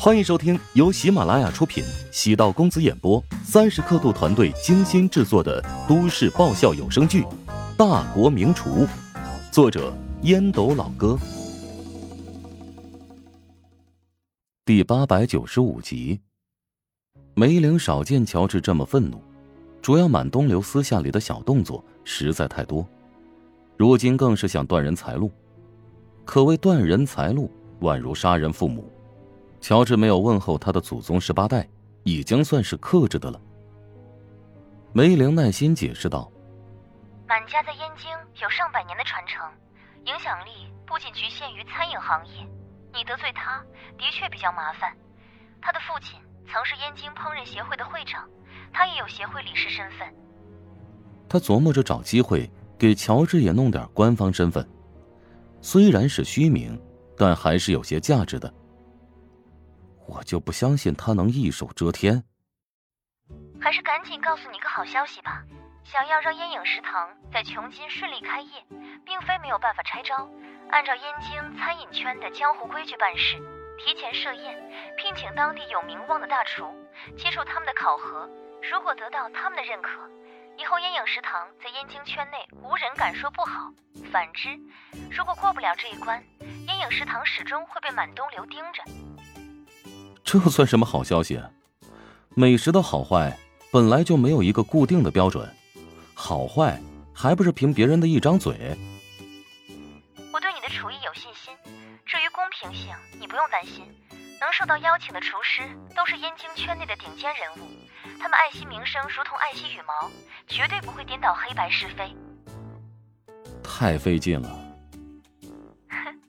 欢迎收听由喜马拉雅出品、喜道公子演播、三十刻度团队精心制作的都市爆笑有声剧《大国名厨》，作者烟斗老哥，第八百九十五集。梅玲少见乔治这么愤怒，主要满东流私下里的小动作实在太多，如今更是想断人财路，可谓断人财路，宛如杀人父母。乔治没有问候他的祖宗十八代，已经算是克制的了。梅玲耐心解释道：“满家在燕京有上百年的传承，影响力不仅局限于餐饮行业。你得罪他，的确比较麻烦。他的父亲曾是燕京烹饪协会的会长，他也有协会理事身份。”他琢磨着找机会给乔治也弄点官方身份，虽然是虚名，但还是有些价值的。我就不相信他能一手遮天。还是赶紧告诉你个好消息吧，想要让烟影食堂在琼津顺利开业，并非没有办法拆招。按照燕京餐饮圈的江湖规矩办事，提前设宴，聘请当地有名望的大厨，接受他们的考核。如果得到他们的认可，以后烟影食堂在燕京圈内无人敢说不好。反之，如果过不了这一关，烟影食堂始终会被满东流盯着。这算什么好消息？美食的好坏本来就没有一个固定的标准，好坏还不是凭别人的一张嘴。我对你的厨艺有信心，至于公平性，你不用担心。能受到邀请的厨师都是燕京圈内的顶尖人物，他们爱惜名声如同爱惜羽毛，绝对不会颠倒黑白是非。太费劲了。哼，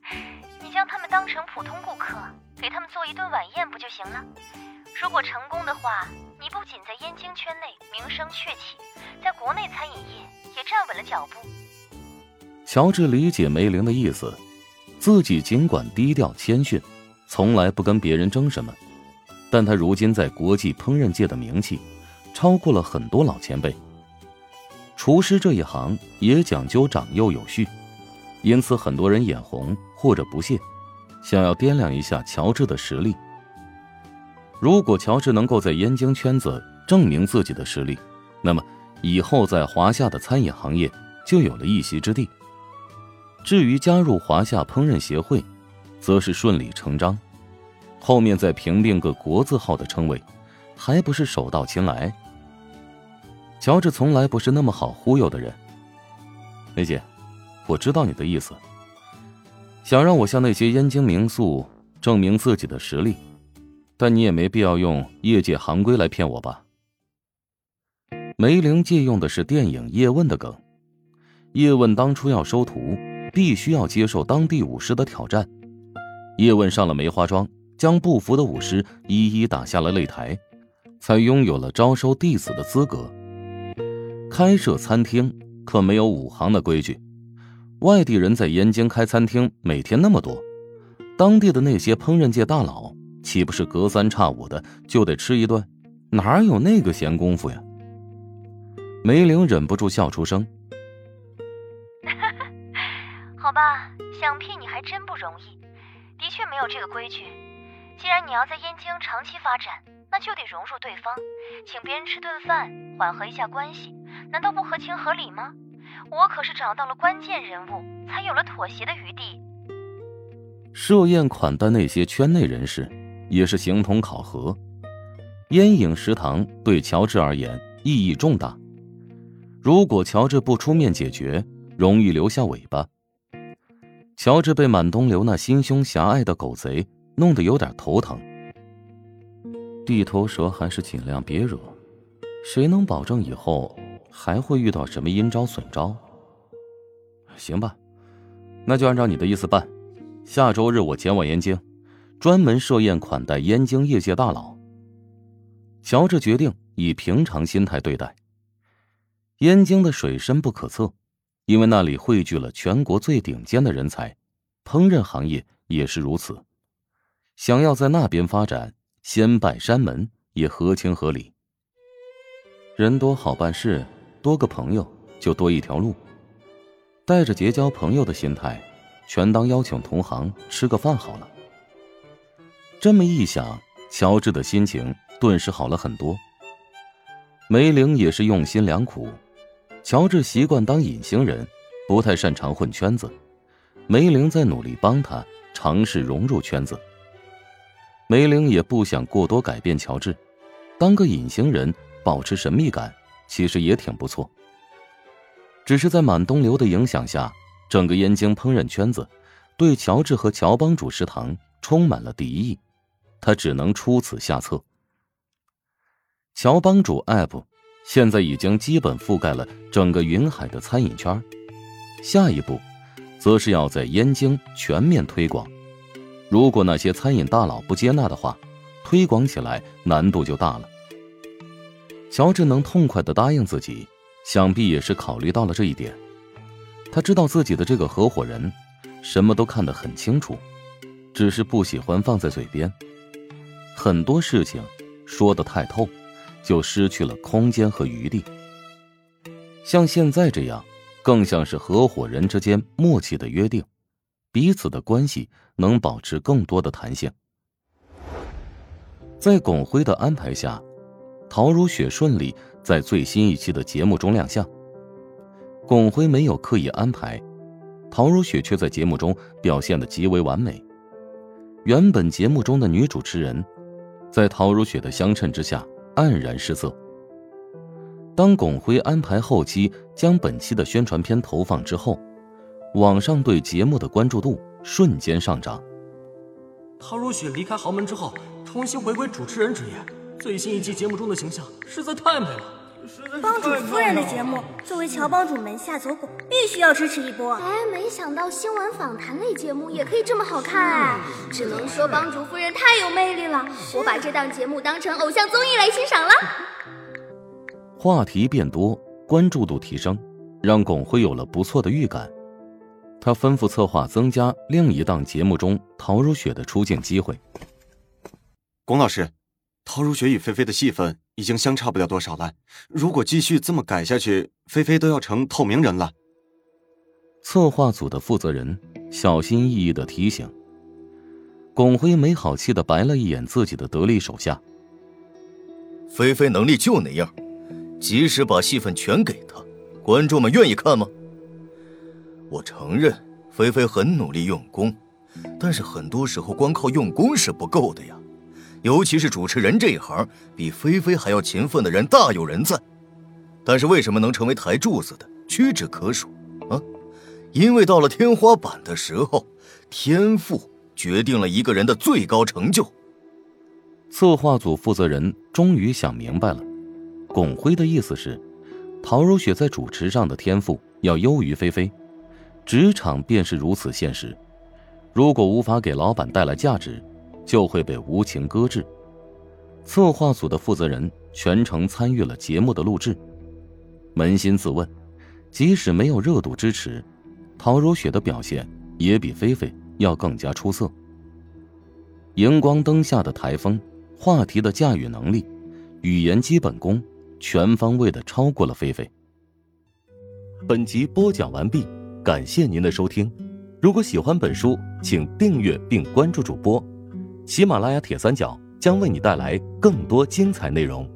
你将他们当成普通顾客。给他们做一顿晚宴不就行了？如果成功的话，你不仅在燕京圈内名声鹊起，在国内餐饮业也站稳了脚步。乔治理解梅玲的意思，自己尽管低调谦逊，从来不跟别人争什么，但他如今在国际烹饪界的名气，超过了很多老前辈。厨师这一行也讲究长幼有序，因此很多人眼红或者不屑。想要掂量一下乔治的实力。如果乔治能够在燕京圈子证明自己的实力，那么以后在华夏的餐饮行业就有了一席之地。至于加入华夏烹饪协会，则是顺理成章。后面再评定个国字号的称谓，还不是手到擒来？乔治从来不是那么好忽悠的人。梅姐，我知道你的意思。想让我向那些燕京名宿证明自己的实力，但你也没必要用业界行规来骗我吧？梅玲借用的是电影叶问的梗，叶问当初要收徒，必须要接受当地武师的挑战。叶问上了梅花桩，将不服的武师一一打下了擂台，才拥有了招收弟子的资格。开设餐厅可没有武行的规矩。外地人在燕京开餐厅，每天那么多，当地的那些烹饪界大佬岂不是隔三差五的就得吃一顿？哪有那个闲工夫呀？梅玲忍不住笑出声。好吧，想骗你还真不容易，的确没有这个规矩。既然你要在燕京长期发展，那就得融入对方，请别人吃顿饭，缓和一下关系，难道不合情合理吗？我可是找到了关键人物，才有了妥协的余地。设宴款待那些圈内人士，也是形同考核。烟影食堂对乔治而言意义重大，如果乔治不出面解决，容易留下尾巴。乔治被满东流那心胸狭隘的狗贼弄得有点头疼。地头蛇还是尽量别惹，谁能保证以后？还会遇到什么阴招损招？行吧，那就按照你的意思办。下周日我前往燕京，专门设宴款待燕京业界大佬。乔治决定以平常心态对待。燕京的水深不可测，因为那里汇聚了全国最顶尖的人才，烹饪行业也是如此。想要在那边发展，先拜山门也合情合理。人多好办事。多个朋友就多一条路，带着结交朋友的心态，全当邀请同行吃个饭好了。这么一想，乔治的心情顿时好了很多。梅玲也是用心良苦，乔治习惯当隐形人，不太擅长混圈子。梅玲在努力帮他尝试融入圈子。梅玲也不想过多改变乔治，当个隐形人，保持神秘感，其实也挺不错。只是在满东流的影响下，整个燕京烹饪圈子对乔治和乔帮主食堂充满了敌意，他只能出此下策。乔帮主 App 现在已经基本覆盖了整个云海的餐饮圈，下一步，则是要在燕京全面推广。如果那些餐饮大佬不接纳的话，推广起来难度就大了。乔治能痛快的答应自己。想必也是考虑到了这一点，他知道自己的这个合伙人什么都看得很清楚，只是不喜欢放在嘴边。很多事情说得太透，就失去了空间和余地。像现在这样，更像是合伙人之间默契的约定，彼此的关系能保持更多的弹性。在巩辉的安排下，陶如雪顺利。在最新一期的节目中亮相，巩辉没有刻意安排，陶如雪却在节目中表现的极为完美。原本节目中的女主持人，在陶如雪的相衬之下黯然失色。当巩辉安排后期将本期的宣传片投放之后，网上对节目的关注度瞬间上涨。陶如雪离开豪门之后，重新回归主持人职业。最新一期节目中的形象实在太美了，帮主夫人的节目，作为乔帮主门下走狗，必须要支持一波。哎，没想到新闻访谈类节目也可以这么好看哎！只能说帮主夫人太有魅力了，我把这档节目当成偶像综艺来欣赏了。话题变多，关注度提升，让巩辉有了不错的预感。他吩咐策划增加另一档节目中陶如雪的出镜机会。巩老师。陶如雪与菲菲的戏份已经相差不了多少了，如果继续这么改下去，菲菲都要成透明人了。策划组的负责人小心翼翼的提醒。巩辉没好气的白了一眼自己的得力手下。菲菲能力就那样，即使把戏份全给她，观众们愿意看吗？我承认菲菲很努力用功，但是很多时候光靠用功是不够的呀。尤其是主持人这一行，比菲菲还要勤奋的人大有人在，但是为什么能成为台柱子的屈指可数啊？因为到了天花板的时候，天赋决定了一个人的最高成就。策划组负责人终于想明白了，巩辉的意思是，陶如雪在主持上的天赋要优于菲菲，职场便是如此现实，如果无法给老板带来价值。就会被无情搁置。策划组的负责人全程参与了节目的录制，扪心自问，即使没有热度支持，陶如雪的表现也比菲菲要更加出色。荧光灯下的台风，话题的驾驭能力，语言基本功，全方位的超过了菲菲。本集播讲完毕，感谢您的收听。如果喜欢本书，请订阅并关注主播。喜马拉雅铁三角将为你带来更多精彩内容。